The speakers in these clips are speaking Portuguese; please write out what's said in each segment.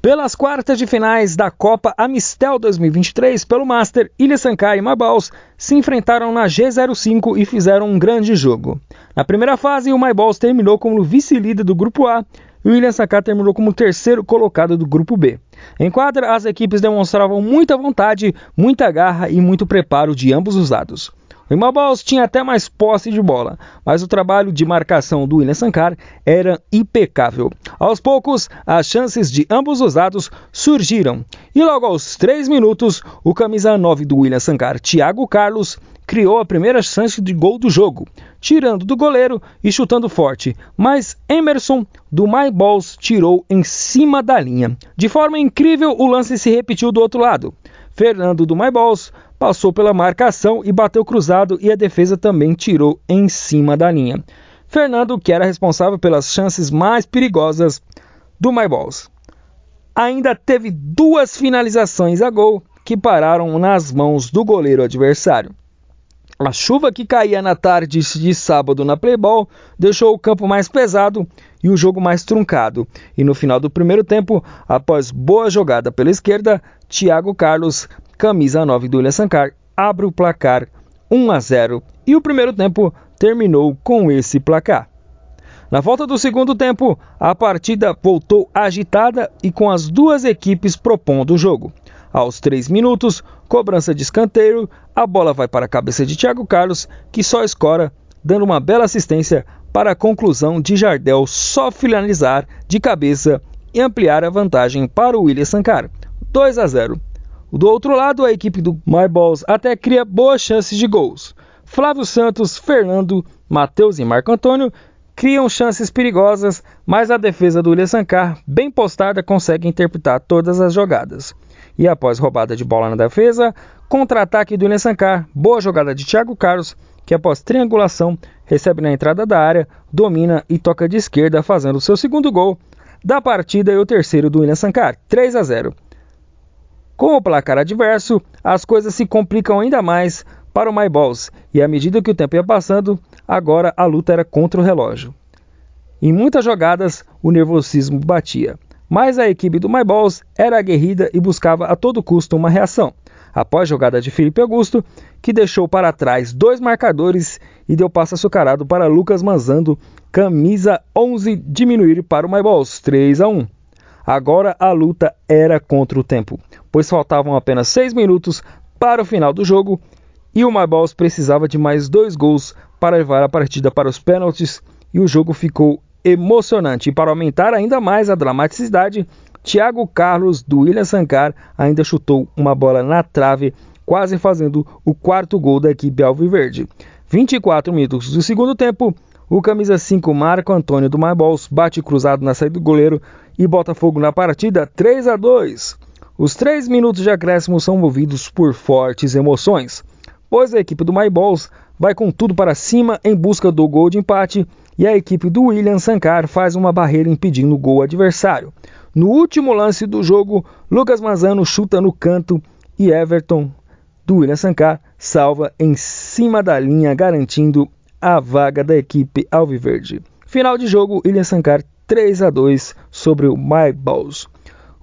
Pelas quartas de finais da Copa Amistel 2023 pelo Master, Ilha Sankar e Myballs se enfrentaram na G05 e fizeram um grande jogo. Na primeira fase, o Myballs terminou como vice-líder do grupo A e o Ilha Sankar terminou como terceiro colocado do grupo B. Em quadra, as equipes demonstravam muita vontade, muita garra e muito preparo de ambos os lados. O Imaballs tinha até mais posse de bola, mas o trabalho de marcação do William Sankar era impecável. Aos poucos, as chances de ambos os lados surgiram, e logo aos 3 minutos, o camisa 9 do William Sankar, Thiago Carlos, criou a primeira chance de gol do jogo, tirando do goleiro e chutando forte, mas Emerson do My Balls tirou em cima da linha. De forma incrível, o lance se repetiu do outro lado. Fernando do Balls passou pela marcação e bateu cruzado e a defesa também tirou em cima da linha. Fernando, que era responsável pelas chances mais perigosas do Balls. Ainda teve duas finalizações a gol que pararam nas mãos do goleiro adversário. A chuva que caía na tarde de sábado na Playball deixou o campo mais pesado e o jogo mais truncado. E no final do primeiro tempo, após boa jogada pela esquerda, Thiago Carlos, camisa 9 do Ilha Sankar, abre o placar 1 a 0 e o primeiro tempo terminou com esse placar. Na volta do segundo tempo, a partida voltou agitada e com as duas equipes propondo o jogo. Aos 3 minutos, cobrança de escanteio, a bola vai para a cabeça de Thiago Carlos, que só escora, dando uma bela assistência para a conclusão de Jardel só finalizar de cabeça e ampliar a vantagem para o William Sankar, 2 a 0. Do outro lado, a equipe do My Balls até cria boas chances de gols. Flávio Santos, Fernando, Matheus e Marco Antônio criam chances perigosas, mas a defesa do William Sankar, bem postada, consegue interpretar todas as jogadas. E após roubada de bola na defesa, contra-ataque do Sankar, boa jogada de Thiago Carlos, que após triangulação recebe na entrada da área, domina e toca de esquerda, fazendo o seu segundo gol da partida e o terceiro do William Sankar, 3 a 0. Com o placar adverso, as coisas se complicam ainda mais para o My Balls, e à medida que o tempo ia passando, agora a luta era contra o relógio. Em muitas jogadas, o nervosismo batia. Mas a equipe do My Balls era aguerrida e buscava a todo custo uma reação. Após jogada de Felipe Augusto, que deixou para trás dois marcadores e deu passo açucarado para Lucas Manzando, camisa 11 diminuir para o My Balls, 3 a 1. Agora a luta era contra o tempo, pois faltavam apenas 6 minutos para o final do jogo e o My Balls precisava de mais dois gols para levar a partida para os pênaltis e o jogo ficou emocionante. E para aumentar ainda mais a dramaticidade, Thiago Carlos do William Sankar ainda chutou uma bola na trave, quase fazendo o quarto gol da equipe alviverde. 24 minutos do segundo tempo, o camisa 5 Marco Antônio do Marbols bate cruzado na saída do goleiro e bota fogo na partida 3 a 2. Os três minutos de acréscimo são movidos por fortes emoções, pois a equipe do My Balls vai com tudo para cima em busca do gol de empate e a equipe do William Sankar faz uma barreira impedindo o gol adversário. No último lance do jogo, Lucas Mazano chuta no canto e Everton do William Sankar salva em cima da linha, garantindo a vaga da equipe alviverde. Final de jogo, William Sankar 3 a 2 sobre o My Balls.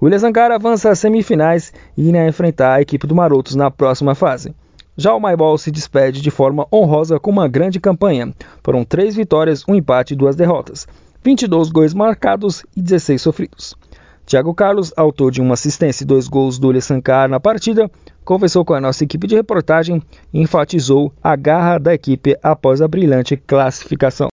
William Sankar avança às semifinais e irá enfrentar a equipe do Marotos na próxima fase. Já o Maibol se despede de forma honrosa com uma grande campanha. Foram três vitórias, um empate e duas derrotas. 22 gols marcados e 16 sofridos. Thiago Carlos, autor de uma assistência e dois gols do Sankar na partida, conversou com a nossa equipe de reportagem e enfatizou a garra da equipe após a brilhante classificação.